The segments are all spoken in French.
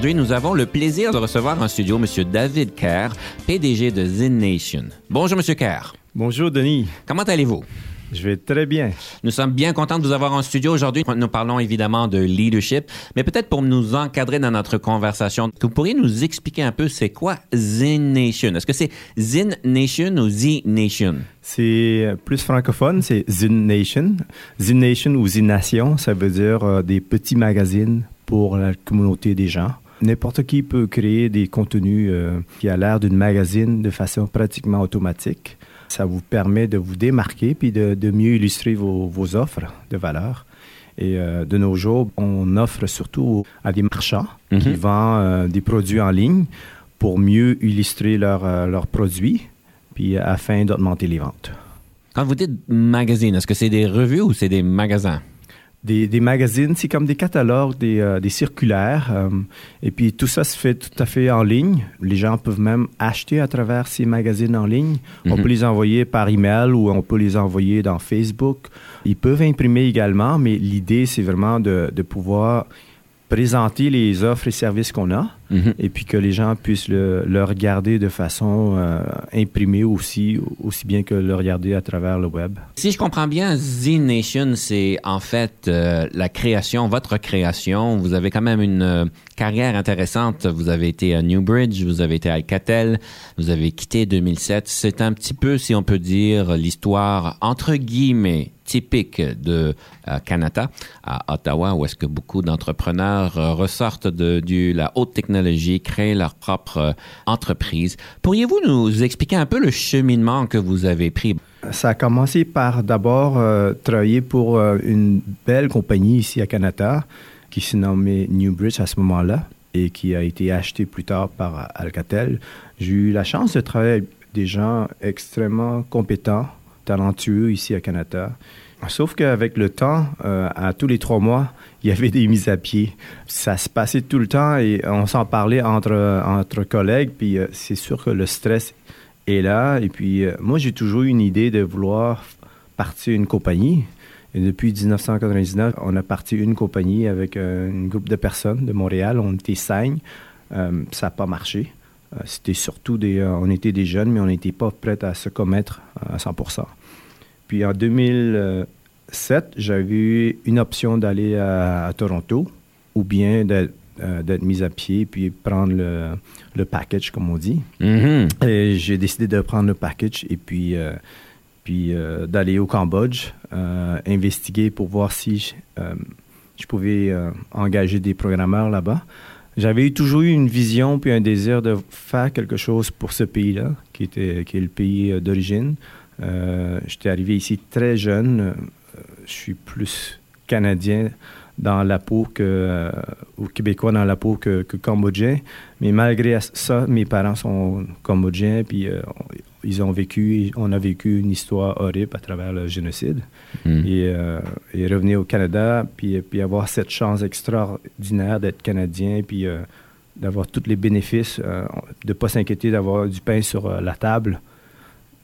Aujourd'hui, nous avons le plaisir de recevoir en studio M. David Kerr, PDG de Zen Nation. Bonjour, M. Kerr. Bonjour, Denis. Comment allez-vous? Je vais très bien. Nous sommes bien contents de vous avoir en studio aujourd'hui. Nous parlons évidemment de leadership, mais peut-être pour nous encadrer dans notre conversation, vous pourriez nous expliquer un peu c'est quoi Zen Nation? Est-ce que c'est Zen Nation ou Z Nation? C'est plus francophone, c'est Zen Nation. Zen Nation ou Zen Nation, ça veut dire euh, des petits magazines pour la communauté des gens. N'importe qui peut créer des contenus euh, qui a l'air d'une magazine de façon pratiquement automatique. Ça vous permet de vous démarquer puis de, mieux illustrer vos, offres de valeur. Et euh, de nos jours, on offre surtout à des marchands qui mhm. vendent euh, des produits en ligne pour mieux illustrer leurs produits, puis afin d'augmenter les ventes. Quand vous dites magazine, est-ce que c'est des revues ou c'est des magasins? Des, magazines, c'est comme des catalogues, des, euh, circulaires. Euh, et puis tout ça se fait tout à fait en ligne. Les gens peuvent même acheter à travers ces magazines en ligne. On mhm. peut les envoyer par email ou on peut les envoyer dans Facebook. Ils peuvent imprimer également, mais l'idée, c'est vraiment de, de pouvoir présenter les offres et services qu'on a mhm. et puis que les gens puissent le, regarder de façon euh, imprimée aussi, aussi bien que le regarder à travers le web. Si je comprends bien, Z Nation, c'est en fait euh, la création, votre création. Vous avez quand même une euh, carrière intéressante. Vous avez été à Newbridge, vous avez été à Alcatel, vous avez quitté 2007. C'est un petit peu, si on peut dire, l'histoire entre guillemets typique de euh, Canada à Ottawa, où est-ce que beaucoup d'entrepreneurs euh, ressortent de la haute technologie, créent leur propre euh, entreprise. Pourriez-vous nous expliquer un peu le cheminement que vous avez pris? Ça a commencé par d'abord travailler pour une belle compagnie ici à Canada qui se nommait Newbridge à ce moment-là et qui a été achetée plus tard par Alcatel. J'ai eu la chance de travailler avec des gens extrêmement compétents, talentueux ici à Canada. Sauf qu'avec le temps, euh, à tous les trois mois, il y avait des mises à pied. Ça se passait tout le temps et on s'en parlait entre, entre collègues. Puis euh, c'est sûr que le stress est là. Et puis euh, moi, j'ai toujours eu une idée de vouloir partir une compagnie. Et depuis 1999, on a parti une compagnie avec un groupe de personnes de Montréal. On était cinq. ça n'a pas marché. C'était surtout des... on était des jeunes, mais on n'était pas prêts à se commettre à 100 puis en 2007, j'avais eu une option d'aller à, Toronto ou bien euh, d'être mis à pied puis prendre le, package, comme on dit. Mm-hmm. Et j'ai décidé de prendre le package et puis, euh, puis euh, d'aller au Cambodge, investiguer pour voir si je, pouvais engager des programmeurs là-bas. J'avais toujours eu une vision puis un désir de faire quelque chose pour ce pays-là, qui, était, qui est le pays d'origine. Euh, j'étais arrivé ici très jeune. Euh, je suis plus canadien dans la peau que, euh, ou québécois dans la peau que, cambodgien. Mais malgré ça, mes parents sont cambodgiens, puis ils ont vécu, on a vécu une histoire horrible à travers le génocide. Et, et, revenir au Canada, puis, puis avoir cette chance extraordinaire d'être canadien, puis d'avoir tous les bénéfices, de ne pas s'inquiéter d'avoir du pain sur la table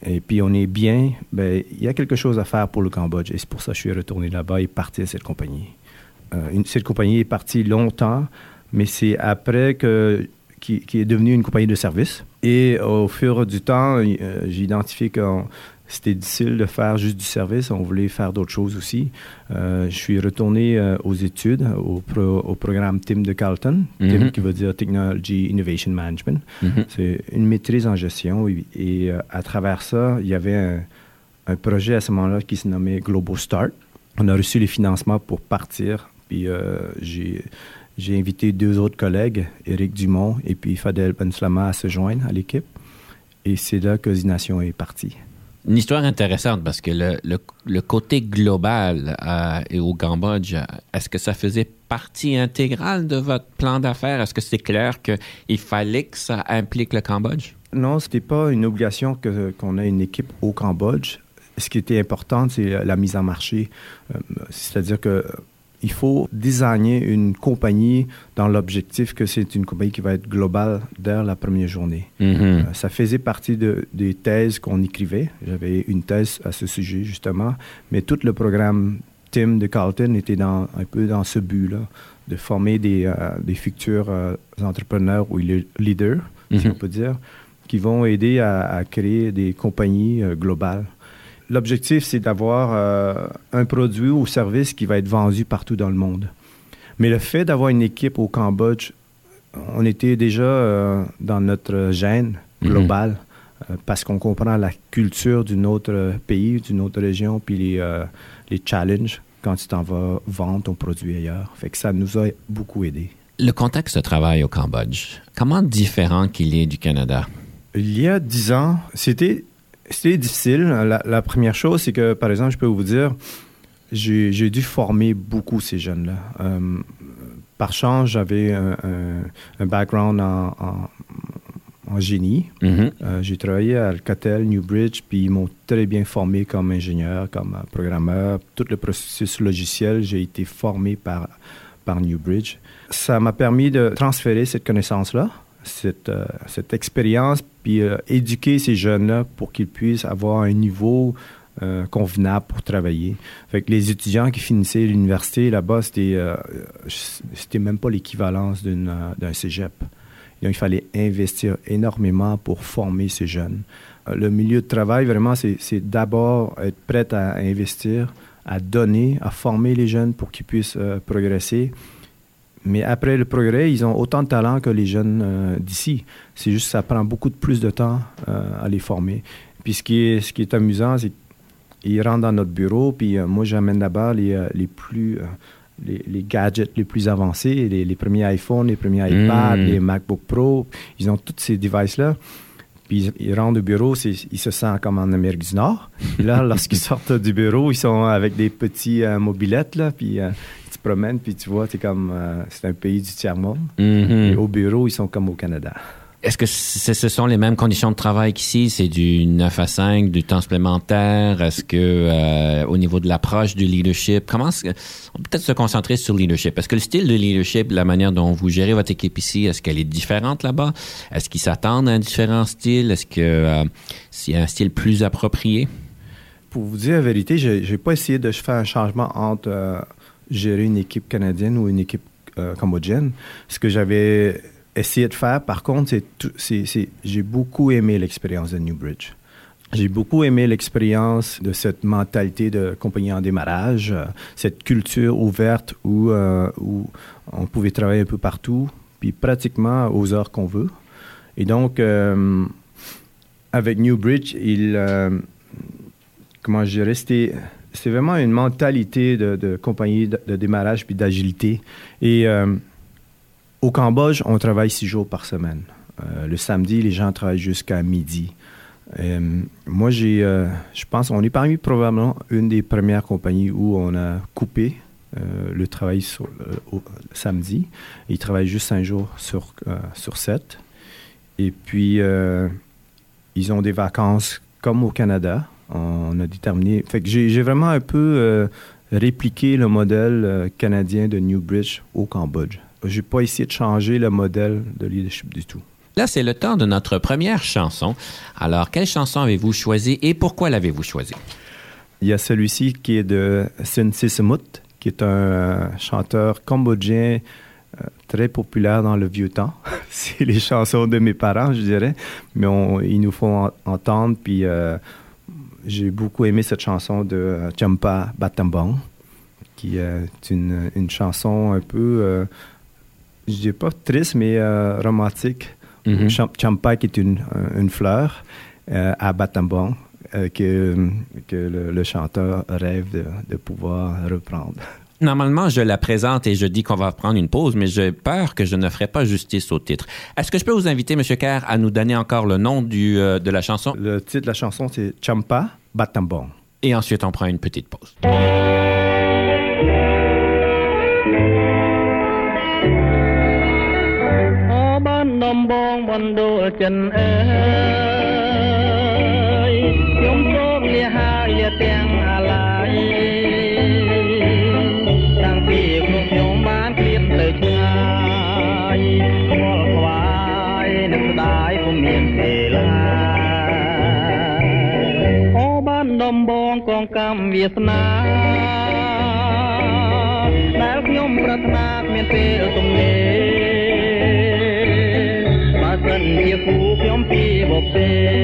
et puis on est bien, ben, il y a quelque chose à faire pour le Cambodge. Et c'est pour ça que je suis retourné là-bas et parti à cette compagnie. Euh, cette compagnie est partie longtemps, mais c'est après que qui, est devenue une compagnie de service. Et au fur du temps, euh, j'ai identifié que c'était difficile de faire juste du service. On voulait faire d'autres choses aussi. Euh, je suis retourné euh, aux études, au, au, programme TIM de Carleton, TIM mhm. qui veut dire Technology Innovation Management. Mhm. C'est une maîtrise en gestion. Et, euh, à travers ça, il y avait un, un projet à ce moment-là qui se nommait Global Start. On a reçu les financements pour partir. Puis j'ai J'ai invité deux autres collègues, Éric Dumont et puis Fadel Benslama, à se joindre à l'équipe. Et c'est là que Zination est partie. Une histoire intéressante parce que le, le, côté global euh, au Cambodge, est-ce que ça faisait partie intégrale de votre plan d'affaires? Est-ce que c'est clair qu'il fallait que ça implique le Cambodge? Non, ce n'était pas une obligation qu'on ait une équipe au Cambodge. Ce qui était important, c'est la mise en marché. Euh, c'est-à-dire que il faut designer une compagnie dans l'objectif que c'est une compagnie qui va être globale dès la première journée. Mm-hmm. Euh, ça faisait partie de, des thèses qu'on écrivait. J'avais une thèse à ce sujet, justement. Mais tout le programme Tim de Carlton était dans, un peu dans ce but-là, de former des, euh, des futurs euh, entrepreneurs ou leaders, si mm-hmm. on peut dire, qui vont aider à créer des compagnies globales. L'objectif, c'est d'avoir euh, un produit ou service qui va être vendu partout dans le monde. Mais le fait d'avoir une équipe au Cambodge, on était déjà euh, dans notre gène mhm. global euh, parce qu'on comprend la culture d'un autre pays, d'une autre région, puis les, les challenges quand tu t'en vas vendre ton produit ailleurs. Fait que ça nous a beaucoup aidé. Le contexte de travail au Cambodge, comment différent qu'il est du Canada? Il y a dix ans, c'était c'était difficile. La, première chose, c'est que, par exemple, je peux vous dire, j'ai dû former beaucoup ces jeunes-là. Euh, par chance, j'avais un, background en, génie. Mm-hmm. Euh, j'ai travaillé à Alcatel, Newbridge, puis ils m'ont très bien formé comme ingénieur, comme programmeur. Tout le processus logiciel, j'ai été formé par, par Newbridge. Ça m'a permis de transférer cette connaissance-là cette, euh, cette expérience, puis euh, éduquer ces jeunes-là pour qu'ils puissent avoir un niveau euh, convenable pour travailler. Les étudiants qui finissaient l'université là-bas, c'était, c'était même pas l'équivalence d'un cégep. Donc, il fallait investir énormément pour former ces jeunes. Le milieu de travail, vraiment, c'est, c'est d'abord être prêt à investir, à donner, à former les jeunes pour qu'ils puissent progresser mais après le progrès, ils ont autant de talent que les jeunes euh, d'ici. C'est juste que ça prend beaucoup de plus de temps euh, à les former. Puis ce qui est, ce qui est amusant, c'est qu'ils rentrent dans notre bureau, puis euh, moi j'amène là-bas les, les plus... Les, gadgets les plus avancés, les, les, premiers iPhones, les premiers iPads, hmm. les MacBook Pro, ils ont tous ces devices-là. Puis ils rentrent au bureau, ils se sentent comme en Amérique du Nord. là, lorsqu'ils sortent du bureau, ils sont avec des petits mobilettes, là, puis promènes, puis tu vois, c'est comme, euh, c'est un pays du tiers-monde. Mm-hmm. au bureau, ils sont comme au Canada. Est-ce que ce sont les mêmes conditions de travail qu'ici? C'est du 9 à 5, du temps supplémentaire? Est-ce que euh, au niveau de l'approche du leadership, comment on peut peut-être se concentrer sur le leadership? Est-ce que le style de leadership, la manière dont vous gérez votre équipe ici, est-ce qu'elle est différente là-bas? Est-ce qu'ils s'attendent à un différent style? Est-ce que euh, a un style plus approprié? Pour vous dire la vérité, j'ai, n'ai pas essayé de faire un changement entre gérer une équipe canadienne ou une équipe euh, cambodgienne. Ce que j'avais essayé de faire, par contre, c'est, j'ai beaucoup aimé l'expérience de Newbridge. J'ai beaucoup aimé l'expérience de cette mentalité de compagnie en démarrage, euh, cette culture ouverte où, euh, où on pouvait travailler un peu partout, puis pratiquement aux heures qu'on veut. Et donc, avec Newbridge, il, comment dirais, c'était c'est vraiment une mentalité de, compagnie de, démarrage puis d'agilité. Et euh, au Cambodge, on travaille six jours par semaine. Euh, le samedi, les gens travaillent jusqu'à midi. Euh, moi, j'ai, je pense, on est parmi probablement une des premières compagnies où on a coupé le travail samedi. Ils travaillent juste cinq jours sur, sur sept. Et puis, ils ont des vacances comme au Canada on a déterminé. Fait que j'ai vraiment un peu euh, répliqué le modèle euh, canadien de Newbridge au Cambodge. J'ai pas essayé de changer le modèle de leadership du tout. Là, c'est le temps de notre première chanson. Alors, quelle chanson avez-vous choisi et pourquoi l'avez-vous choisi? Il y a celui-ci qui est de Sin Sissimut, qui est un euh, chanteur cambodgien très populaire dans le vieux temps. c'est les chansons de mes parents, je dirais, mais ils nous font entendre, puis j'ai beaucoup aimé cette chanson de euh, Champa Batambang, qui est une, une, chanson un peu, euh, je dirais pas triste, mais euh, romantique. Mm Champa qui est une, une fleur à Batambang que, que le, chanteur rêve de, de pouvoir reprendre. Normalement, je la présente et je dis qu'on va prendre une pause, mais j'ai peur que je ne ferai pas justice au titre. Est-ce que je peux vous inviter, M. Kerr, à nous donner encore le nom du, euh, de la chanson? Le titre de la chanson, c'est Champa Batambong. Et ensuite, on prend une petite pause. កម្មវាសនាដែលខ្ញុំប្រាថ្នាគ្មានពេលទំនេរបើសិនជាគូខ្ញុំពីបុព្វេ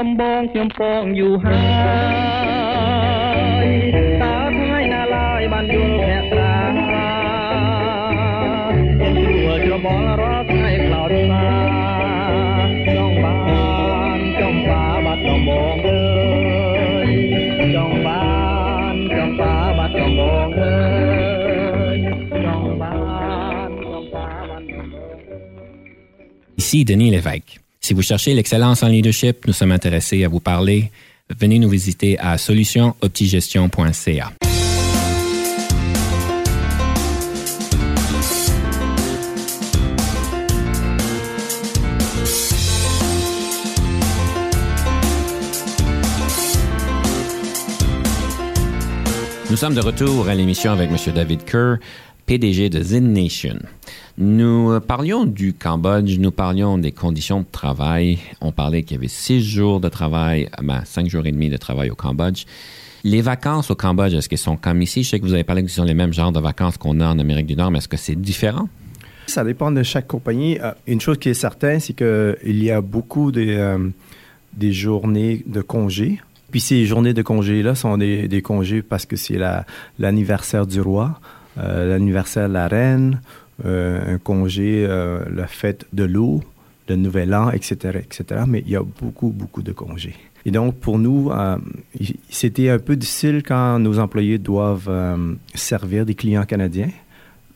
ដំបងខ្ញុំពងយូរហើយតើថ្ងៃណាឡើយបានយល់ភក្រាខ្ញុំជួច្របល់រាល់ថ្ងៃខ្លោចស្នាចង់បានចង់បាបាត់ដំបងអើយចង់បានចង់បាបាត់ដំបងអើយចង់បានចង់បាបាត់ដំបង Ici Denis Lévesque. Si vous cherchez l'excellence en leadership, nous sommes intéressés à vous parler. Venez nous visiter à solutionoptigestion.ca. Nous sommes de retour à l'émission avec M. David Kerr, PDG de Zin Nation. Nous euh, parlions du Cambodge, nous parlions des conditions de travail. On parlait qu'il y avait six jours de travail, ben, cinq jours et demi de travail au Cambodge. Les vacances au Cambodge, est-ce qu'elles sont comme ici? Je sais que vous avez parlé que ce sont les mêmes genres de vacances qu'on a en Amérique du Nord, mais est-ce que c'est différent? Ça dépend de chaque compagnie. Euh, Une chose qui est certaine, c'est qu'il y a beaucoup de, euh, des journées de congés. Puis ces journées de congés-là sont des, congés parce que c'est la- l'anniversaire du roi, euh, l'anniversaire de la reine, euh, un congé, euh, la fête de l'eau, le nouvel an, etc., etc. Mais il y a beaucoup, beaucoup de congés. Et donc, pour nous, euh, c'était un peu difficile quand nos employés doivent euh, servir des clients canadiens.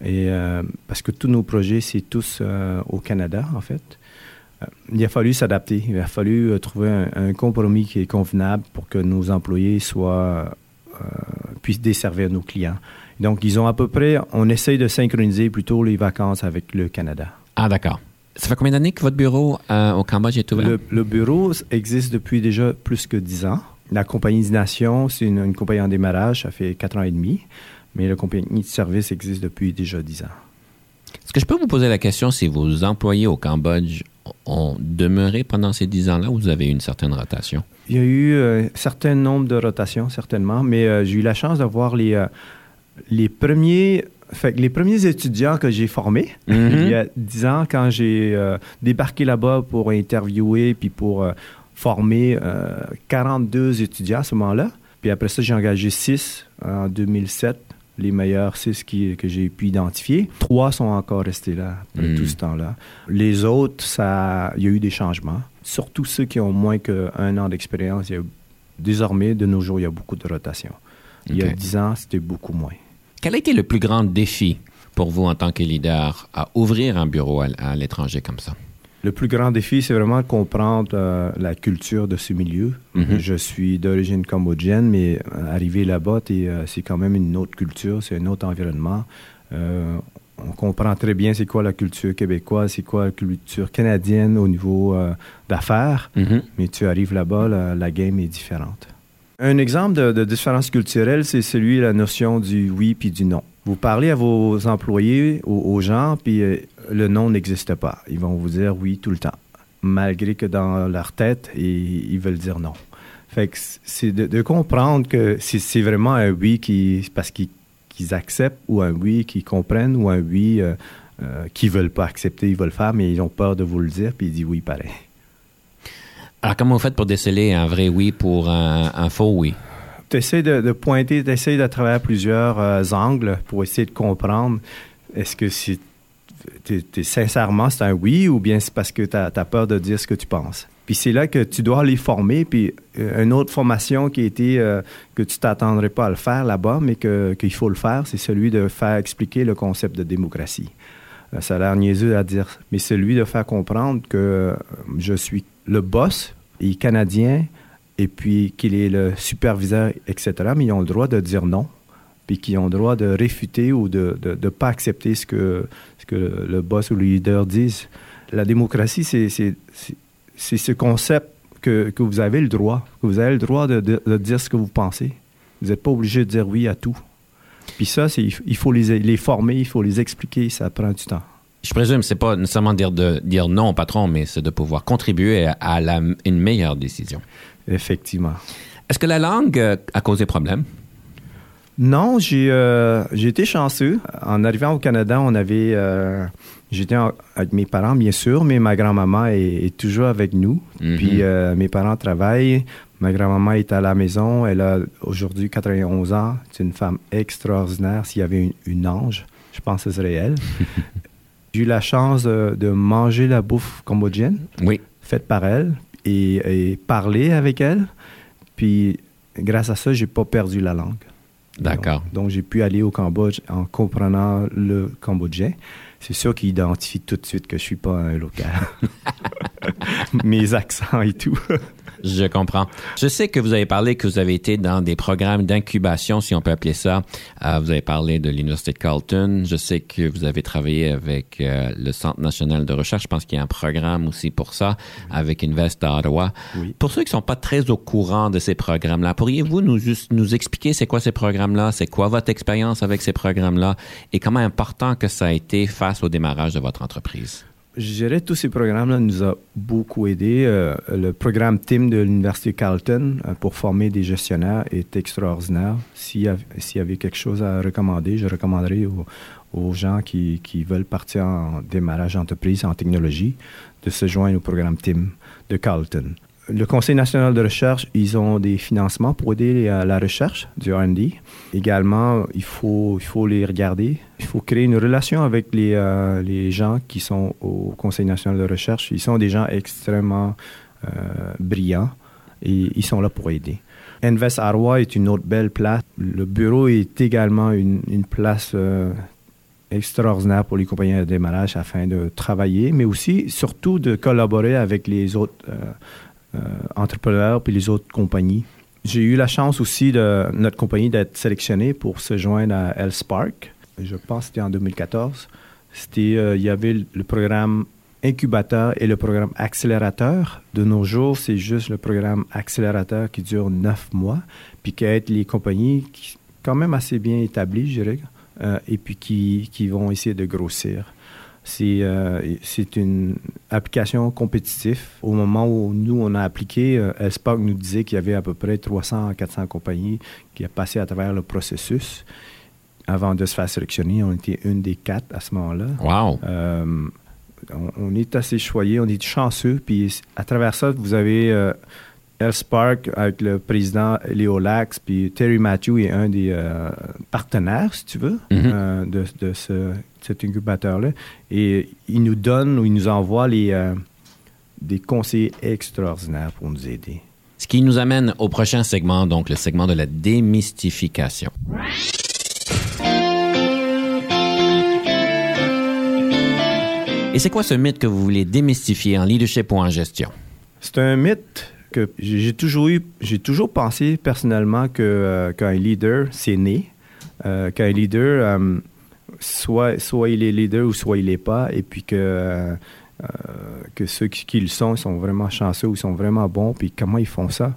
Et, euh, parce que tous nos projets, c'est tous euh, au Canada, en fait. Euh, il a fallu s'adapter. Il a fallu euh, trouver un, un compromis qui est convenable pour que nos employés soient, euh, puissent desservir nos clients. Donc, ils ont à peu près, on essaye de synchroniser plutôt les vacances avec le Canada. Ah, d'accord. Ça fait combien d'années que votre bureau euh, au Cambodge est ouvert? Le, le bureau existe depuis déjà plus que 10 ans. La compagnie des Nations, c'est une, une compagnie en démarrage, ça fait 4 ans et demi. Mais la compagnie de service existe depuis déjà 10 ans. Est-ce que je peux vous poser la question si vos employés au Cambodge ont demeuré pendant ces dix ans-là ou vous avez eu une certaine rotation? Il y a eu euh, un certain nombre de rotations, certainement, mais euh, j'ai eu la chance de voir les, euh, Les premiers, fait que les premiers étudiants que j'ai formés, Mhm. il y a 10 ans, quand j'ai euh, débarqué là-bas pour interviewer puis pour euh, former euh, 42 étudiants à ce moment-là. Puis après ça, j'ai engagé 6 en 2007, les meilleurs 6 qui, que j'ai pu identifier. Trois sont encore restés là après Mhm. tout ce temps-là. Les autres, ça, il y a eu des changements. Surtout ceux qui ont moins qu'un an d'expérience. Désormais, de nos jours, il y a beaucoup de rotation. Il y a. 10 ans, c'était beaucoup moins. Quel a été le plus grand défi pour vous en tant que leader à ouvrir un bureau à, à l'étranger comme ça? Le plus grand défi, c'est vraiment comprendre euh, la culture de ce milieu. Mhm. Je suis d'origine cambodgienne, mais euh, arrivé là-bas, euh, c'est quand même une autre culture, c'est un autre environnement. On comprend très bien c'est quoi la culture québécoise, c'est quoi la culture canadienne au niveau d'affaires, Mhm. mais tu arrives là-bas, la, la game est différente. Un exemple de, de différence culturelle, c'est celui la notion du oui puis du non. Vous parlez à vos employés, aux, gens, puis euh, le non n'existe pas. Ils vont vous dire oui tout le temps, malgré que dans leur tête, ils, veulent dire non. Fait que c'est de, de comprendre que c'est vraiment un oui qui parce qu'ils acceptent ou un oui qu'ils comprennent ou un oui euh, euh, qu'ils veulent pas accepter, ils veulent faire, mais ils ont peur de vous le dire, puis ils disent oui pareil. Alors, comment vous faites pour déceler un vrai oui pour un, faux oui? tu essaies de, pointer, tu essaies de travailler à plusieurs euh, angles pour essayer de comprendre est-ce que t'es sincèrement c'est un oui ou bien c'est parce que tu as, peur de dire ce que tu penses? Puis c'est là que tu dois les former. Puis euh, une autre formation qui a été euh, que tu t'attendrais pas à le faire là-bas, mais qu'il faut le faire, c'est celui de faire expliquer le concept de démocratie. Ça a l'air niaiseux à dire, mais celui de faire comprendre que je suis le boss, il est canadien, et puis qu'il est le superviseur, etc. Mais ils ont le droit de dire non, puis qu'ils ont le droit de réfuter ou de ne pas accepter ce que, ce que le, boss ou le leader disent. La démocratie, c'est ce concept que, que vous avez le droit, que vous avez le droit de, de- dire ce que vous pensez. Vous n'êtes pas obligé de dire oui à tout. Puis ça, il faut les, les former, il faut les expliquer, ça prend du temps. Je présume c'est pas nécessairement dire, de, dire non au patron, mais c'est de pouvoir contribuer à, la- une meilleure décision. Effectivement. Est-ce que la langue euh, a causé problème? Non, j'ai euh, été chanceux. En arrivant au Canada, on avait euh, j'étais avec mes parents bien sûr, mais ma grand-maman est, est toujours avec nous. Mhm. Puis euh, mes parents travaillent. Ma grand-maman est à la maison. Elle a aujourd'hui 91 ans. C'est une femme extraordinaire. S'il y avait une, une ange, je pense que ce serait elle. J'ai eu la chance de, de manger la bouffe cambodgienne Oui. faite par elle et, et parler avec elle. Puis grâce à ça, j'ai pas perdu la langue. D'accord. Donc, donc, j'ai pu aller au Cambodge en comprenant le cambodgien. C'est sûr qu'il identifie tout de suite que je suis pas un local. Mes accents et tout. Je comprends. Je sais que vous avez parlé que vous avez été dans des programmes d'incubation, si on peut appeler ça. Euh, vous avez parlé de l'Université de Carleton. Je sais que vous avez travaillé avec euh, le Centre national de recherche. Je pense qu'il y a un programme aussi pour ça, avec Invest à Ottawa. Oui. Pour ceux qui ne sont pas très au courant de ces programmes-là, pourriez-vous nous juste nous expliquer c'est quoi ces programmes-là, c'est quoi votre expérience avec ces programmes-là? Et comment important que ça a été face au démarrage de votre entreprise? Je dirais tous ces programmes-là nous ont beaucoup aidés. Euh, le programme TIM de l'Université Carleton euh, pour former des gestionnaires est extraordinaire. S'il y, avait quelque chose à recommander, je recommanderais aux, aux gens qui, qui veulent partir en démarrage d'entreprise en technologie de se joindre au programme TIM de Carleton. Le Conseil national de recherche, ils ont des financements pour aider à la recherche du R&D. Également, il faut, il faut les regarder. Il faut créer une relation avec les, euh, les gens qui sont au Conseil national de recherche. Ils sont des gens extrêmement euh, brillants et ils sont là pour aider. Invest Arwa est une autre belle place. Le bureau est également une, une place euh, extraordinaire pour les compagnies de démarrage afin de travailler, mais aussi, surtout, de collaborer avec les autres euh, euh, entrepreneurs puis les autres compagnies. J'ai eu la chance aussi de notre compagnie d'être sélectionnée pour se joindre à L-Spark. Je pense que c'était en 2014. C'était, euh, il y avait le- le programme incubateur et le programme accélérateur. De nos jours, c'est juste le programme accélérateur qui dure neuf mois, puis qui aide les compagnies qui, quand même assez bien établies, je dirais, euh, et puis qui, qui vont essayer de grossir. C'est euh, c'est une application compétitive. Au moment où nous, on a appliqué, euh, Elspark nous disait qu'il y avait à peu près 300 à 400 compagnies qui ont passé à travers le processus. avant de se faire sélectionner. On était une des quatre à ce moment-là. Wow. Euh, on, on est assez choyés, on est chanceux. Puis à travers ça, vous avez euh, El Spark avec le président Léo Lax, puis Terry Matthew est un des euh, partenaires, si tu veux, Mhm. euh, de, de ce, cet incubateur-là. Et il nous donne ou il nous envoie les, euh, des conseillers extraordinaires pour nous aider. Ce qui nous amène au prochain segment, donc le segment de la démystification. Et c'est quoi ce mythe que vous voulez démystifier en leadership ou en gestion? C'est un mythe que j'ai toujours eu, j'ai toujours pensé personnellement que euh, qu'un leader, c'est né. Euh, qu'un leader, euh, soit, soit il est leader ou soit il l'est pas, et puis que, euh, euh, ceux qui, le sont, sont vraiment chanceux ou sont vraiment bons, puis comment ils font ça?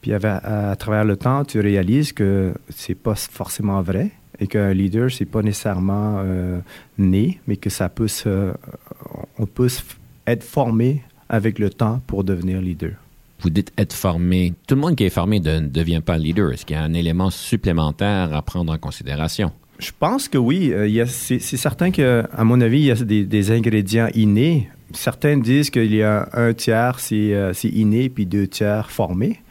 Puis à, travers le temps, tu réalises que c'est pas forcément vrai et qu'un leader, c'est pas nécessairement euh, né, mais que ça peut on peut être formé avec le temps pour devenir leader. Vous dites être formé. Tout le monde qui est formé ne devient pas leader. Est-ce qu'il y a un élément supplémentaire à prendre en considération? Je pense que oui. Euh, c'est certain que, à mon avis, il y a des, ingrédients innés. Certains disent qu'il y a un tiers, c'est euh, inné, puis deux tiers formé.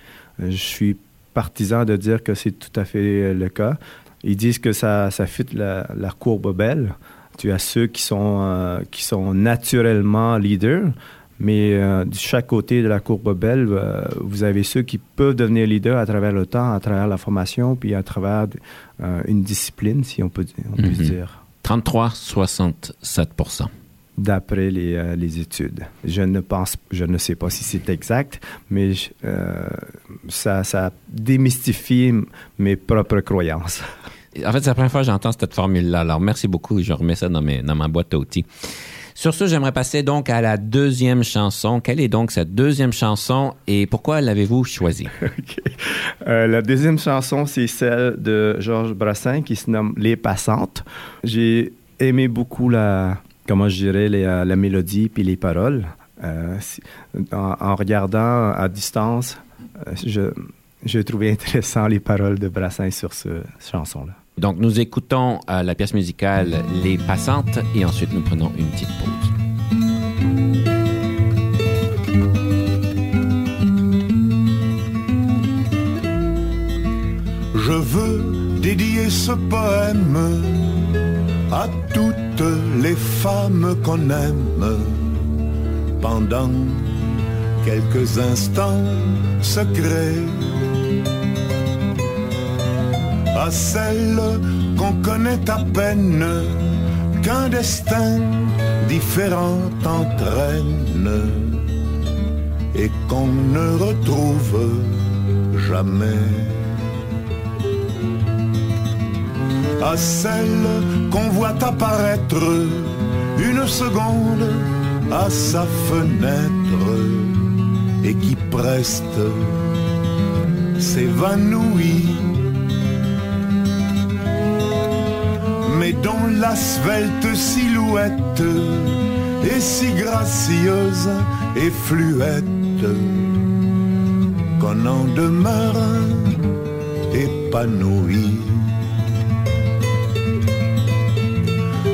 Euh, Je suis partisan de dire que c'est tout à fait euh, le cas. Ils disent que ça, ça fit la, la courbe belle. Tu as ceux qui sont, euh, qui sont naturellement leaders, mais euh, de chaque côté de la courbe belle, euh, vous avez ceux qui peuvent devenir leaders à travers le temps, à travers la formation, puis à travers euh, une discipline, si on peut, on peut Mhm. dire, 33, 67 d'après les, euh, les études. Je ne pense, je ne sais pas si c'est exact, mais je- ça, ça démystifie mes propres croyances. En fait, c'est la première fois que j'entends cette formule-là. Alors, merci beaucoup. Je remets ça dans, mes, dans ma boîte à outils. Sur ce, j'aimerais passer donc à la deuxième chanson. Quelle est donc cette deuxième chanson et pourquoi l'avez-vous choisie? Euh, la deuxième chanson, c'est celle de Georges Brassin qui se nomme Les Passantes. J'ai aimé beaucoup la, comment je dirais, euh, la mélodie puis les paroles. Euh, en, regardant à distance, je, j'ai trouvé intéressant les paroles de Brassin sur ce- cette chanson-là. Donc, nous écoutons euh, la pièce musicale Les Passantes et ensuite nous prenons une petite pause. Je veux dédier ce poème à toutes les femmes qu'on aime pendant quelques instants secrets. À celles qu'on connaît à peine, qu'un destin différent entraîne et qu'on ne retrouve jamais. à celle qu'on voit apparaître une seconde à sa fenêtre et qui preste s'évanouit. Dont la svelte silhouette est si gracieuse et fluette qu'on en demeure épanoui.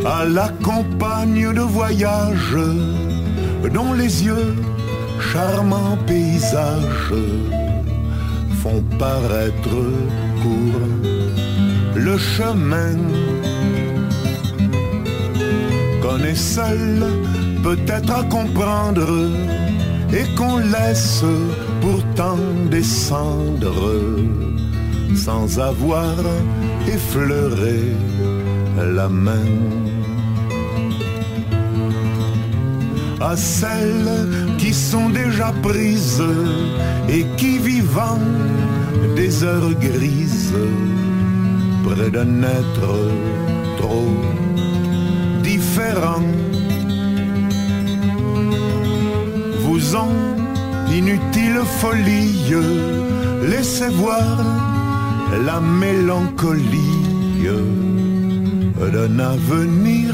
à la campagne de voyage dont les yeux, charmants paysages, font paraître court le chemin qu'on est seul peut-être à comprendre et qu'on laisse pourtant descendre sans avoir effleuré la main. à celles qui sont déjà prises et qui vivant des heures grises près d'un être trop différent vous ont inutile folie laissez voir la mélancolie d'un avenir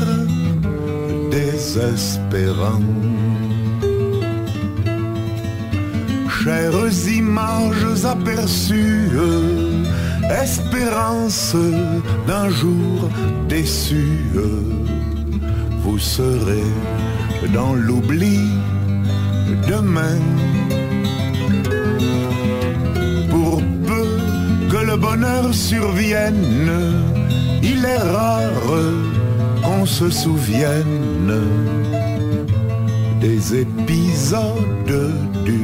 désespérant. Chères images aperçues, espérance d'un jour déçu. Vous serez dans l'oubli demain. Pour peu que le bonheur survienne, il est rare qu'on se souvienne des épisodes du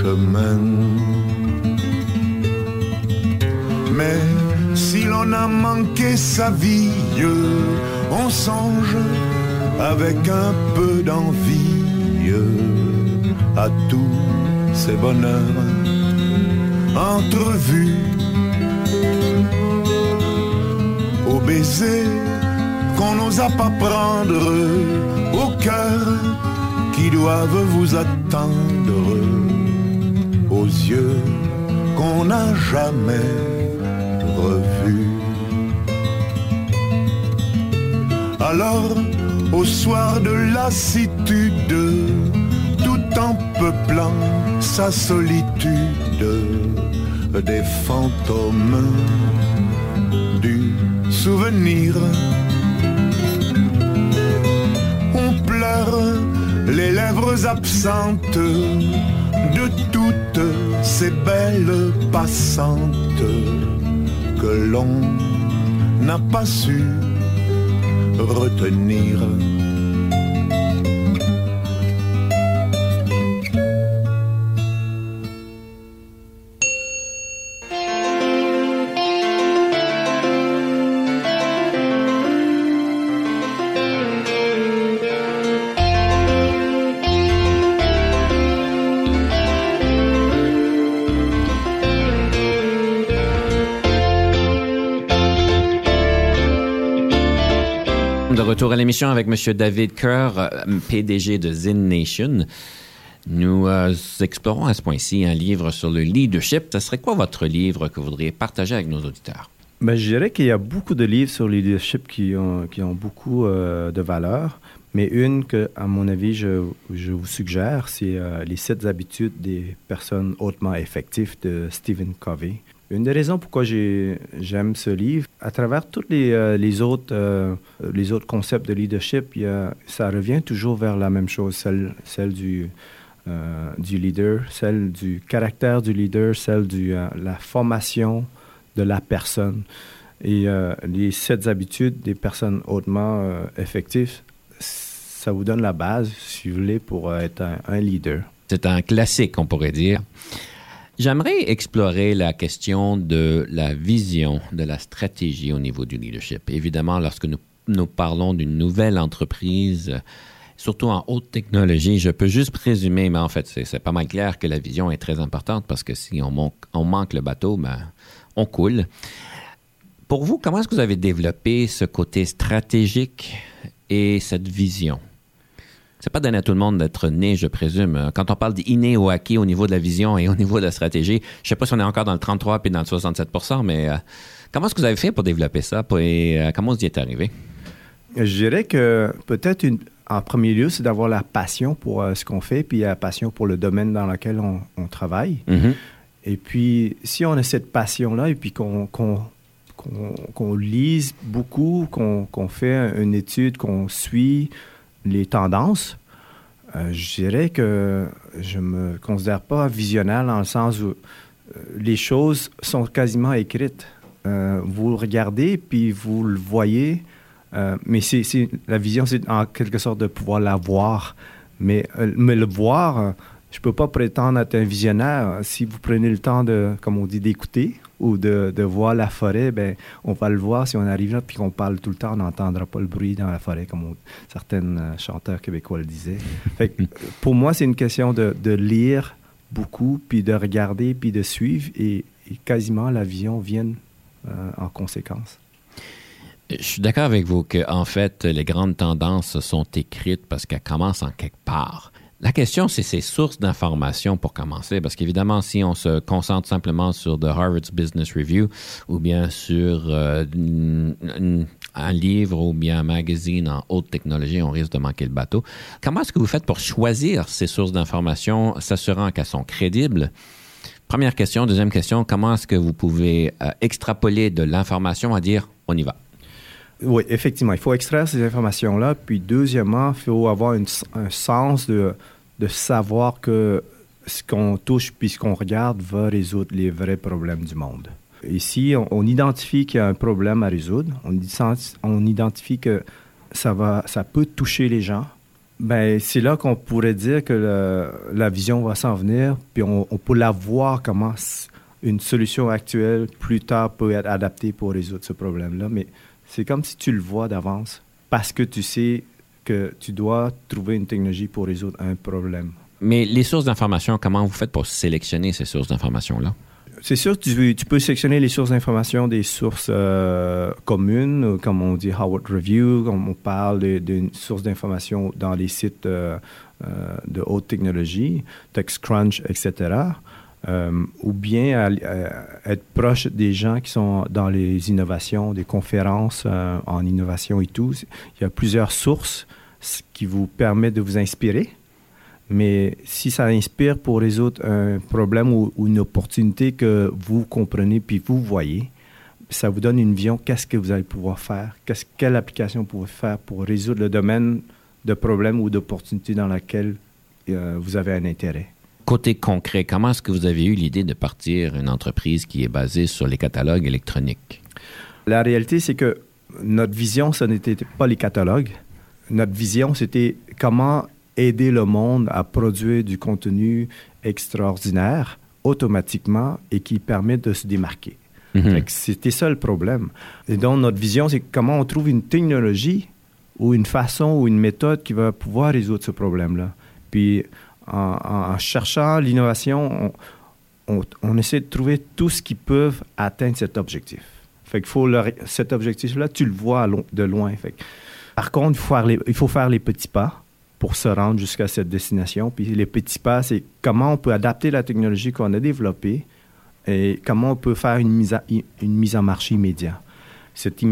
chemin. Mais si l'on a manqué sa vie, on songe avec un peu d'envie à tous ces bonheurs entrevus, au baiser qu'on n'osa pas prendre, au cœur qui doivent vous attendre, aux yeux qu'on n'a jamais revus. Alors, au soir de lassitude, tout en peuplant sa solitude, des fantômes du souvenir. On pleure les lèvres absentes de toutes ces belles passantes que l'on n'a pas su retenir. Avec M. David Kerr, euh, PDG de Zen Nation. Nous euh, explorons à ce point-ci un livre sur le leadership. Ce serait quoi votre livre que vous voudriez partager avec nos auditeurs? Ben, je dirais qu'il y a beaucoup de livres sur le leadership qui ont, beaucoup euh, de valeur, mais une que, à mon avis, je, vous suggère, c'est Les sept habitudes des personnes hautement effectives de Stephen Covey. Une des raisons pourquoi j'ai- j'aime ce livre, à travers tous les, euh, euh, autres concepts de leadership, ça revient toujours vers la même chose, celle, euh, du leader, celle du caractère du leader, celle de la formation de la personne. Et les sept habitudes des personnes hautement effectives, ça vous donne la base, si vous voulez, pour être un leader. C'est un classique, on pourrait dire. J'aimerais explorer la question de la vision, de la stratégie au niveau du leadership. Évidemment, lorsque nous, nous parlons d'une nouvelle entreprise, surtout en haute technologie, je peux juste présumer, mais en fait, c'est pas mal clair que la vision est très importante parce que si on, manque, on manque le bateau, ben, on coule. Pour vous, comment est-ce que vous avez développé ce côté stratégique et cette vision? C'est pas donné à tout le monde d'être né, je présume. Quand on parle d'inné ou acquis au niveau de la vision et au niveau de la stratégie, je sais pas si on est encore dans le 33 puis dans le 67% mais euh, comment est-ce que vous avez fait pour développer ça? Et euh, comment vous y êtes arrivé? Je dirais que peut-être une- en premier lieu, c'est d'avoir la passion pour euh, ce qu'on fait, puis la passion pour le domaine dans lequel on, on travaille. Mhm. Et puis, si on a cette passion-là, et puis qu'on qu'on qu'on- qu'on lise beaucoup, qu'on fait une étude, qu'on suit les tendances, euh, je dirais que je me considère pas visionnaire dans le sens où euh, les choses sont quasiment écrites. Euh, vous le regardez, puis vous le voyez, mais c'est la vision, c'est en quelque sorte de pouvoir la voir. Mais, mais le voir, je peux pas prétendre être un visionnaire. Si vous prenez le temps de, comme on dit, d'écouter ou de, de voir la forêt, ben, on va le voir. Si on arrive là puis qu'on parle tout le temps, on n'entendra pas le bruit dans la forêt, comme on- certains euh, chanteurs québécois le disaient. Fait que, pour moi, c'est une question de, de lire beaucoup, puis de regarder, puis de suivre, et, et quasiment la vision vient euh, en conséquence. Je suis d'accord avec vous que, en fait, les grandes tendances sont écrites parce qu'elles commencent en quelque part. La question, c'est ces sources d'informations pour commencer, parce qu'évidemment, si on se concentre simplement sur The Harvard's Business Review ou bien sur euh, un livre ou bien un magazine en haute technologie, on risque de manquer le bateau. Comment est-ce que vous faites pour choisir ces sources d'informations, s'assurant qu'elles sont crédibles, Première question. Deuxième question, comment est-ce que vous pouvez euh, extrapoler de l'information à dire on y va? Oui, effectivement, il faut extraire ces informations-là. Puis deuxièmement, il faut avoir un sens de, de savoir que ce qu'on touche puis ce qu'on regarde va résoudre les vrais problèmes du monde. Ici, on, on identifie qu'il y a un problème à résoudre. On, ident- on identifie que ça, va, ça peut toucher les gens. Ben, c'est là qu'on pourrait dire que la vision va s'en venir, puis on, on peut la voir comment une solution actuelle plus tard peut être adaptée pour résoudre ce problème-là. Mais c'est comme si tu le vois d'avance parce que tu sais que tu dois trouver une technologie pour résoudre un problème. Mais les sources d'information, comment vous faites pour sélectionner ces sources d'information-là? C'est sûr tu, tu peux sélectionner les sources d'information des sources euh, communes, euh, comme on dit Howard Review, comme on parle d'une source d'information dans les sites euh, euh, de haute technologie, TechCrunch, etc. Euh, ou bien à être proche des gens qui sont dans les innovations, des conférences euh, en innovation et tout. Il y a plusieurs sources ce qui vous permettent de vous inspirer. Mais si ça inspire pour résoudre un problème ou, une opportunité que vous comprenez puis vous voyez, ça vous donne une vision qu'est-ce que vous allez pouvoir faire, quelle application vous pouvez faire pour résoudre le domaine de problème ou d'opportunité dans laquelle euh, vous avez un intérêt? Côté concret, comment est-ce que vous avez eu l'idée de partir une entreprise qui est basée sur les catalogues électroniques? La réalité, c'est que notre vision, ce n'était pas les catalogues. Notre vision, c'était comment aider le monde à produire du contenu extraordinaire automatiquement et qui permet de se démarquer. Mhm. C'était ça le problème. Et donc, notre vision, c'est comment on trouve une technologie ou une façon ou une méthode qui va pouvoir résoudre ce problème-là. Puis, en, cherchant l'innovation, on, essaie de trouver tout ce qui peut atteindre cet objectif. Fait qu'il faut cet objectif-là, tu le vois de loin. Fait par contre, il faut, faire les, il faut faire les petits pas pour se rendre jusqu'à cette destination. Puis les petits pas, c'est comment on peut adapter la technologie qu'on a développée et comment on peut faire une mise, une mise en marché immédiate. Cette,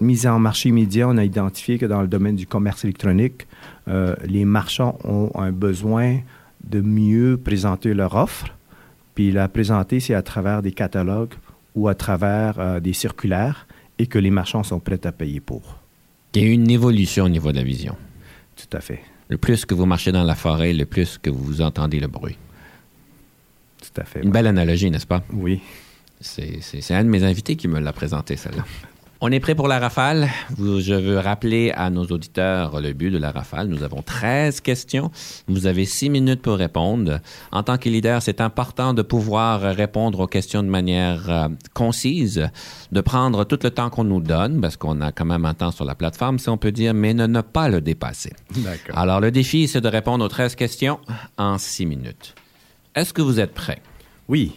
mise en marché immédiat, on a identifié que dans le domaine du commerce électronique, euh, les marchands ont un besoin de mieux présenter leur offre. Puis la présenter, c'est à travers des catalogues ou à travers euh, des circulaires et que les marchands sont prêts à payer pour. Il y a eu une évolution au niveau de la vision. Tout à fait. Le plus que vous marchez dans la forêt, le plus que vous entendez le bruit. Tout à fait. Une belle analogie, n'est-ce pas? Oui. C'est un de mes invités qui me l'a présenté, celle-là. On est prêt pour la rafale. Je veux rappeler à nos auditeurs le but de la rafale. Nous avons 13 questions. Vous avez 6 minutes pour répondre. En tant que leader, c'est important de pouvoir répondre aux questions de manière euh, concise, de prendre tout le temps qu'on nous donne, parce qu'on a quand même un temps sur la plateforme, si on peut dire, mais ne, ne pas le dépasser. D'accord. Alors, le défi, c'est de répondre aux 13 questions en 6 minutes. Est-ce que vous êtes prêt? Oui.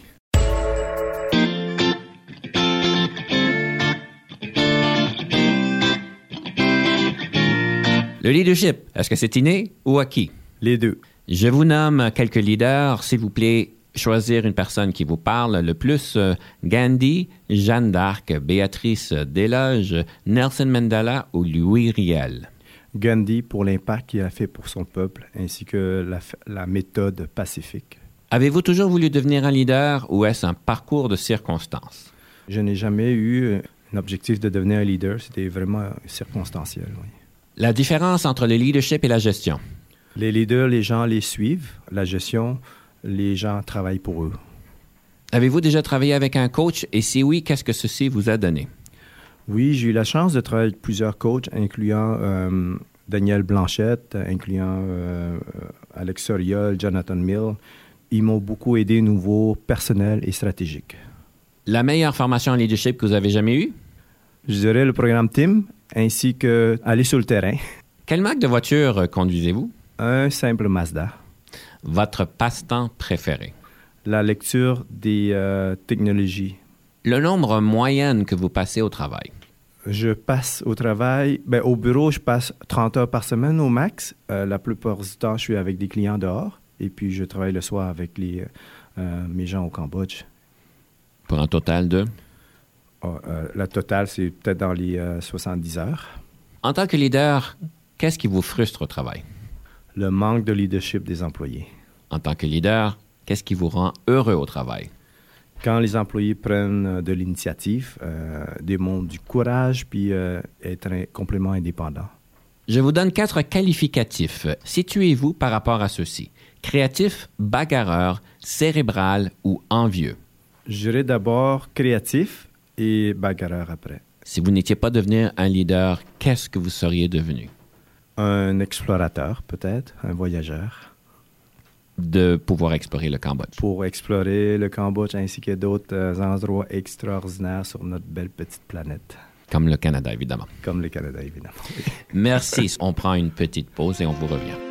Le leadership, est-ce que c'est inné ou acquis? Les deux. Je vous nomme quelques leaders. S'il vous plaît, choisir une personne qui vous parle le plus. Euh, Gandhi, Jeanne d'Arc, Béatrice Desloges, Nelson Mandela ou Louis Riel? Gandhi pour l'impact qu'il a fait pour son peuple, ainsi que la, méthode pacifique. Avez-vous toujours voulu devenir un leader ou est-ce un parcours de circonstances? Je n'ai jamais eu un objectif de devenir un leader, c'était vraiment circonstanciel. oui. La différence entre le leadership et la gestion? Les leaders, les gens les suivent. La gestion, les gens travaillent pour eux. Avez-vous déjà travaillé avec un coach? Et si oui, qu'est-ce que ceci vous a donné? Oui, j'ai eu la chance de travailler avec plusieurs coachs, incluant euh, Daniel Blanchette, incluant euh, Alex Soriol, Jonathan Mill. Ils m'ont beaucoup aidé au niveau personnel et stratégique. La meilleure formation en leadership que vous avez jamais eue? Je dirais le programme TIM, ainsi que aller sur le terrain. Quelle marque de voiture euh, conduisez-vous? Un simple Mazda. Votre passe-temps préféré? La lecture des euh, technologies. Le nombre moyen que vous passez au travail? Je passe au travail, ben, au bureau, je passe 30 heures par semaine au max. Euh, la plupart du temps, je suis avec des clients dehors. Et puis, je travaille le soir avec les, euh, mes gens au Cambodge. Pour un total de... Ah, euh, la totale, c'est peut-être dans les euh, 70 heures. En tant que leader, qu'est-ce qui vous frustre au travail? Le manque de leadership des employés. En tant que leader, qu'est-ce qui vous rend heureux au travail? Quand les employés prennent euh, de l'initiative, euh, démontrent du courage, puis euh, être complètement indépendant. Je vous donne quatre qualificatifs. Situez-vous par rapport à ceux-ci. Créatif, bagarreur, cérébral ou envieux? Je dirais d'abord créatif et bagarreur après. Si vous n'étiez pas devenu un leader, qu'est-ce que vous seriez devenu? Un explorateur, peut-être, un voyageur, De pouvoir explorer le Cambodge. pour explorer le Cambodge ainsi que d'autres euh, endroits extraordinaires sur notre belle petite planète, Comme le Canada, évidemment. comme le Canada, évidemment. Merci. on prend une petite pause et on vous revient.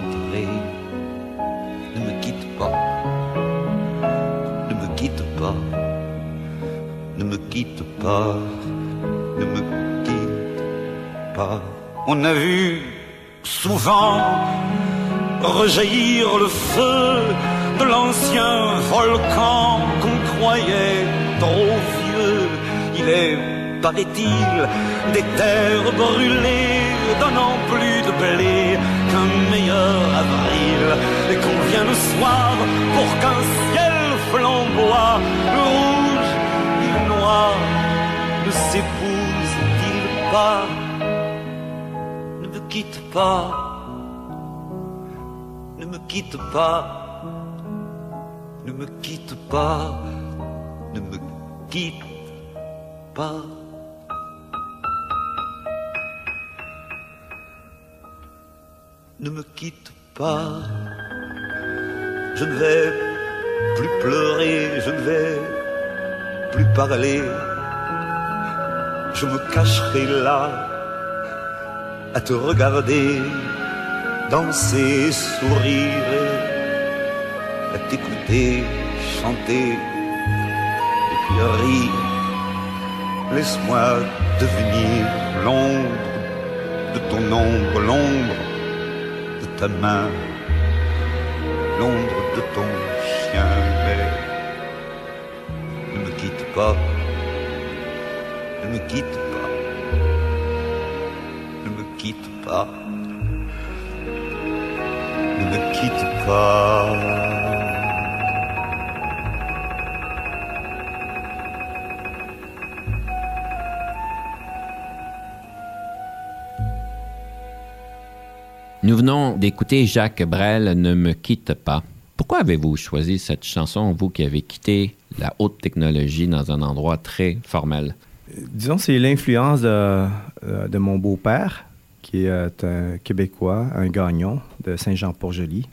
Ne me quitte pas, ne me quitte pas, ne me quitte pas, ne me quitte pas. On a vu souvent rejaillir le feu de l'ancien volcan qu'on croyait trop vieux. Il est, paraît-il, des terres brûlées, donnant plus de blé qu'un meilleur avril. Et qu'on vient le soir pour qu'un ciel flamboie, le rouge et le noir ne s'épousent-ils pas Ne me quitte pas ne me quitte pas, ne me quitte pas, ne me quitte pas. Ne me quitte pas, je ne vais plus pleurer, je ne vais plus parler, je me cacherai là à te regarder danser, sourire, à t'écouter, chanter, et puis rire. Laisse-moi devenir l'ombre de ton ombre, l'ombre ta main, l'ombre de ton chien, mais ne me quitte pas, ne me quitte pas, ne me quitte pas, ne me quitte pas. Nous venons d'écouter Jacques Brel, Ne me quitte pas. Pourquoi avez-vous choisi cette chanson, vous qui avez quitté la haute technologie dans un endroit très formel? Disons, c'est l'influence de, euh, mon beau-père, qui est un Québécois, un gagnon de Saint-Jean-Port-Joli.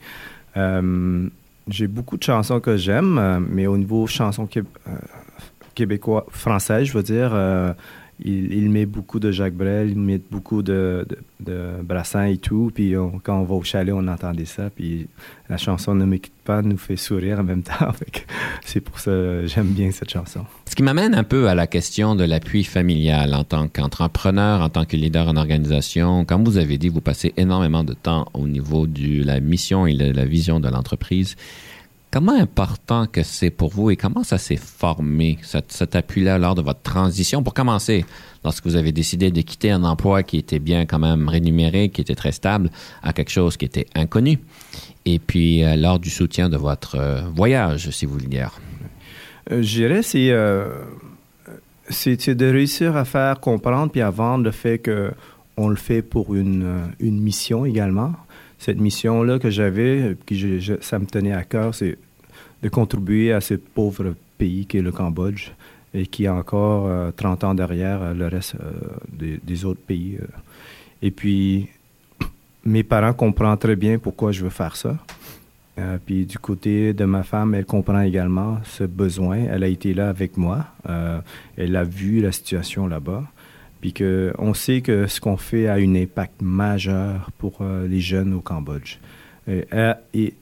Euh, j'ai beaucoup de chansons que j'aime, euh, mais au niveau chansons québécois, françaises, je veux dire, il, met beaucoup de Jacques Brel, il met beaucoup de, de, Brassin et tout. Puis quand on va au chalet, on entendait ça. Puis la chanson Ne me quitte pas nous fait sourire en même temps. C'est pour ça que j'aime bien cette chanson. Ce qui m'amène un peu à la question de l'appui familial en tant qu'entrepreneur, en tant que leader en organisation. Comme vous avez dit, vous passez énormément de temps au niveau de la mission et de la vision de l'entreprise. Comment important que c'est pour vous et comment ça s'est formé, cet, appui-là, lors de votre transition? Pour commencer, lorsque vous avez décidé de quitter un emploi qui était bien quand même rémunéré, qui était très stable, à quelque chose qui était inconnu. Et puis, euh, lors du soutien de votre euh, voyage, si vous voulez dire. Euh, je dirais, c'est, c'est, de réussir à faire comprendre puis à vendre le fait qu'on le fait pour une, une mission également cette mission-là que j'avais, qui ça me tenait à cœur, c'est de contribuer à ce pauvre pays qui est le Cambodge et qui est encore 30 euh, ans derrière euh, le reste euh, des, autres pays. Et puis, mes parents comprennent très bien pourquoi je veux faire ça. puis du côté de ma femme, elle comprend également ce besoin. Elle a été là avec moi. elle a vu la situation là-bas puis qu'on sait que ce qu'on fait a un impact majeur pour euh, les jeunes au Cambodge. Et, euh, et,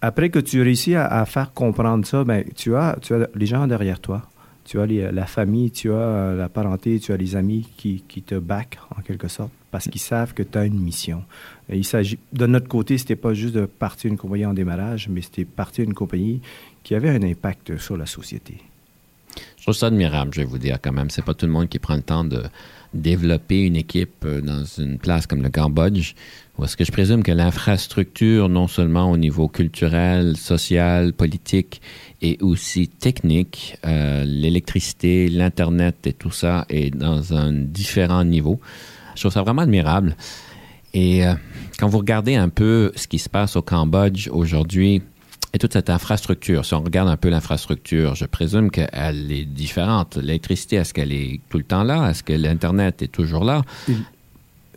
après que tu réussis à, faire comprendre ça, ben, tu, as, tu as les gens derrière toi. Tu as la famille, tu as euh, la parenté, tu as les amis qui, te backent en quelque sorte parce qu'ils savent que tu as une mission. Il s'agit, de notre côté, c'était pas juste de partir une compagnie en démarrage, mais c'était partir une compagnie qui avait un impact sur la société. Je trouve ça admirable, je vais vous dire quand même. C'est pas tout le monde qui prend le temps de développer une équipe euh, dans une place comme le Cambodge, est-ce que je présume que l'infrastructure, non seulement au niveau culturel, social, politique, et aussi technique, euh, l'électricité, l'Internet et tout ça est dans un différent niveau. Je trouve ça vraiment admirable. Et euh, quand vous regardez un peu ce qui se passe au Cambodge aujourd'hui, et toute cette infrastructure, si on regarde un peu l'infrastructure, je présume qu'elle est différente. L'électricité, est-ce qu'elle est tout le temps là? Est-ce que l'Internet est toujours là?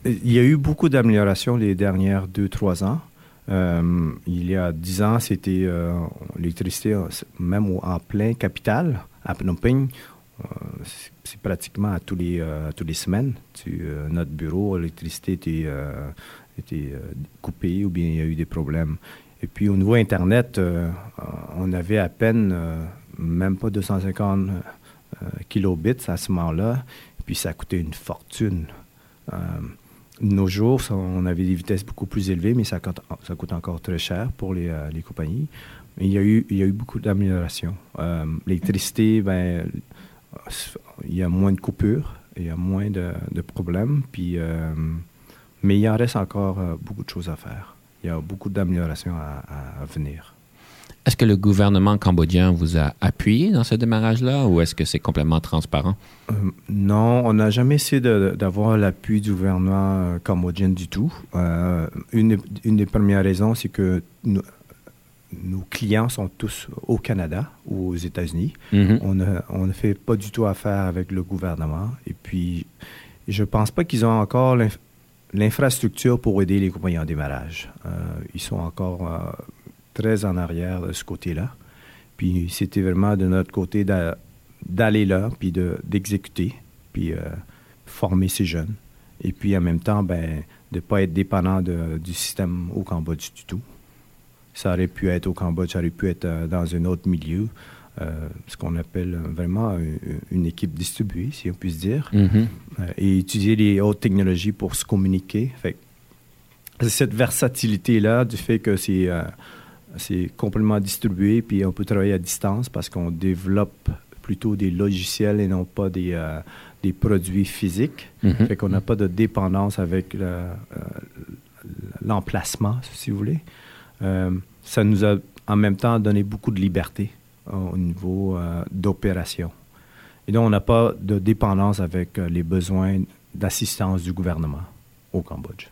Il, y a eu beaucoup d'améliorations les dernières deux, trois ans. Euh, il y a dix ans, c'était euh, l'électricité, même en plein capital, à Phnom Penh, euh, c'est pratiquement à tous les, les semaines. Notre bureau, l'électricité était, était coupée ou bien il y a eu des problèmes. Et puis au niveau Internet, euh, on avait à peine euh, même pas 250 euh, kilobits à ce moment-là. Puis ça coûtait une fortune. nos jours, on avait des vitesses beaucoup plus élevées, mais ça coûte, encore très cher pour les, compagnies. Mais il y a eu, beaucoup d'améliorations. L'électricité, ben, il y a moins de coupures, il y a moins de, de problèmes. Mais il en reste encore beaucoup de choses à faire il y a beaucoup d'améliorations à, venir. Est-ce que le gouvernement cambodgien vous a appuyé dans ce démarrage-là ou est-ce que c'est complètement transparent? Euh, non, on n'a jamais essayé d'avoir l'appui du gouvernement euh, cambodgien du tout. Euh, une, des premières raisons, c'est que nos clients sont tous au Canada ou aux États-Unis. Mm-hmm. On, ne fait pas du tout affaire avec le gouvernement. Et puis, je ne pense pas qu'ils ont encore l'infrastructure pour aider les compagnies en démarrage. Euh, ils sont encore euh, très en arrière de ce côté-là. Puis c'était vraiment de notre côté d'aller là, puis d'exécuter, puis euh, former ces jeunes. Et puis en même temps, ben, de ne pas être dépendant du système au Cambodge du tout. Ça aurait pu être au Cambodge, ça aurait pu être dans un autre milieu. Euh, ce qu'on appelle vraiment une, équipe distribuée, si on puisse dire, mm-hmm. euh, et utiliser les hautes technologies pour se communiquer. Fait cette versatilité-là du fait que c'est euh, C'est complètement distribué, puis on peut travailler à distance parce qu'on développe plutôt des logiciels et non pas des, euh, des produits physiques. Mhm. Fait qu'on n'a pas de dépendance avec le- euh, l'emplacement, si vous voulez. Euh, ça nous a en même temps donné beaucoup de liberté au niveau euh, d'opération. Et donc, on n'a pas de dépendance avec euh, les besoins d'assistance du gouvernement au Cambodge.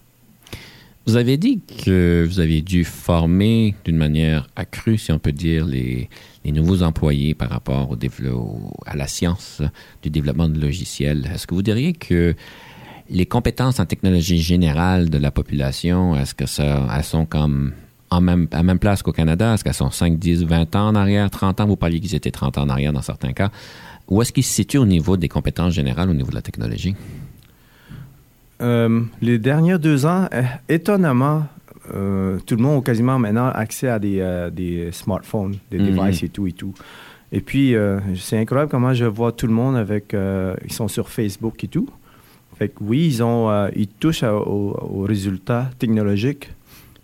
Vous avez dit que vous avez dû former d'une manière accrue, si on peut dire, les, nouveaux employés par rapport au à la science du développement de logiciels. Est-ce que vous diriez que les compétences en technologie générale de la population, est-ce que ça, elles sont comme en même, à la même place qu'au Canada? Est-ce qu'elles sont 5, 10, 20 ans en arrière, 30 ans? Vous parliez qu'ils étaient 30 ans en arrière dans certains cas. Où est-ce qu'ils se situent au niveau des compétences générales, au niveau de la technologie? Euh, les derniers deux ans, euh, étonnamment, euh, tout le monde a quasiment maintenant accès à des, euh, des smartphones, des Mhm. devices et tout et tout. Et puis, c'est incroyable comment je vois tout le monde avec... ils sont sur Facebook et tout. Fait que oui, ils, ont, ils touchent à- aux, aux résultats technologiques,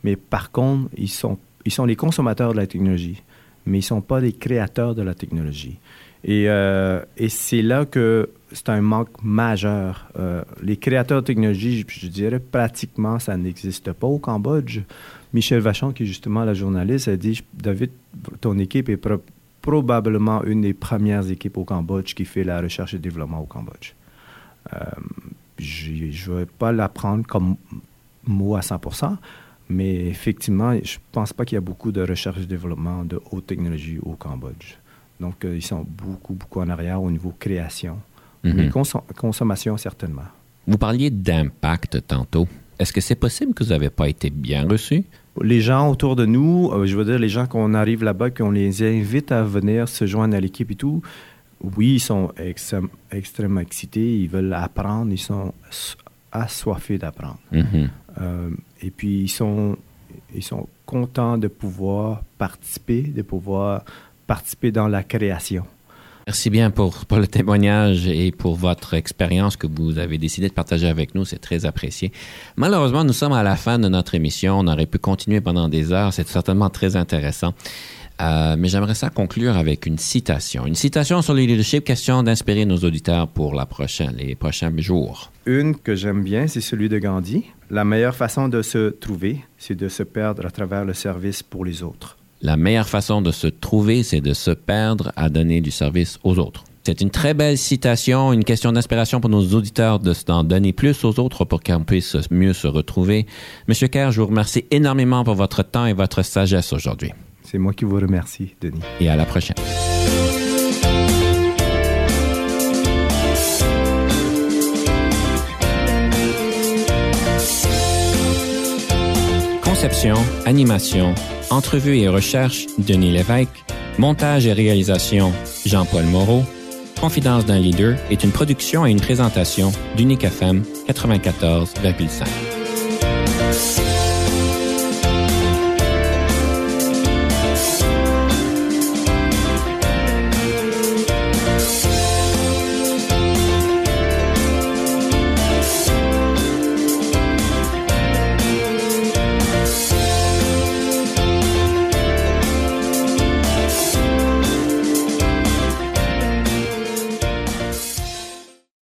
mais par contre, ils sont, ils sont les consommateurs de la technologie, mais ils ne sont pas les créateurs de la technologie. Et, euh, et c'est là que c'est un manque majeur. Euh, les créateurs de technologie, je, dirais pratiquement, ça n'existe pas au Cambodge. Michel Vachon, qui est justement la journaliste, a dit David, ton équipe est pro- probablement une des premières équipes au Cambodge qui fait la recherche et développement au Cambodge. Euh, je ne vais pas l'apprendre comme mot à 100 mais effectivement, je ne pense pas qu'il y a beaucoup de recherche et développement de haute technologie au Cambodge. Donc, euh, ils sont beaucoup, beaucoup en arrière au niveau création. Mhm. Mais consom- consommation, certainement. Vous parliez d'impact tantôt. Est-ce que c'est possible que vous n'avez pas été bien reçu? Les gens autour de nous, euh, je veux dire, les gens qu'on arrive là-bas, qu'on les invite à venir se joindre à l'équipe et tout, oui, ils sont extrême- extrêmement excités, ils veulent apprendre, ils sont assoiffés d'apprendre. Mhm. Euh, et puis, ils sont, ils sont contents de pouvoir participer, de pouvoir participer dans la création. Merci bien pour, pour le témoignage et pour votre expérience que vous avez décidé de partager avec nous. C'est très apprécié. Malheureusement, nous sommes à la fin de notre émission. On aurait pu continuer pendant des heures. C'est certainement très intéressant. Euh, mais j'aimerais ça conclure avec une citation. Une citation sur le leadership, question d'inspirer nos auditeurs pour la prochaine, les prochains jours. Une que j'aime bien, c'est celui de Gandhi. La meilleure façon de se trouver, c'est de se perdre à travers le service pour les autres. La meilleure façon de se trouver, c'est de se perdre à donner du service aux autres. C'est une très belle citation, une question d'inspiration pour nos auditeurs de d'en donner plus aux autres pour qu'on puisse mieux se retrouver. Monsieur Kerr, je vous remercie énormément pour votre temps et votre sagesse aujourd'hui. C'est moi qui vous remercie, Denis. Et à la prochaine. Conception, animation, entrevue et recherche, Denis Lévesque. Montage et réalisation, Jean-Paul Moreau. Confidence d'un leader est une production et une présentation d'Unique FM 94,5.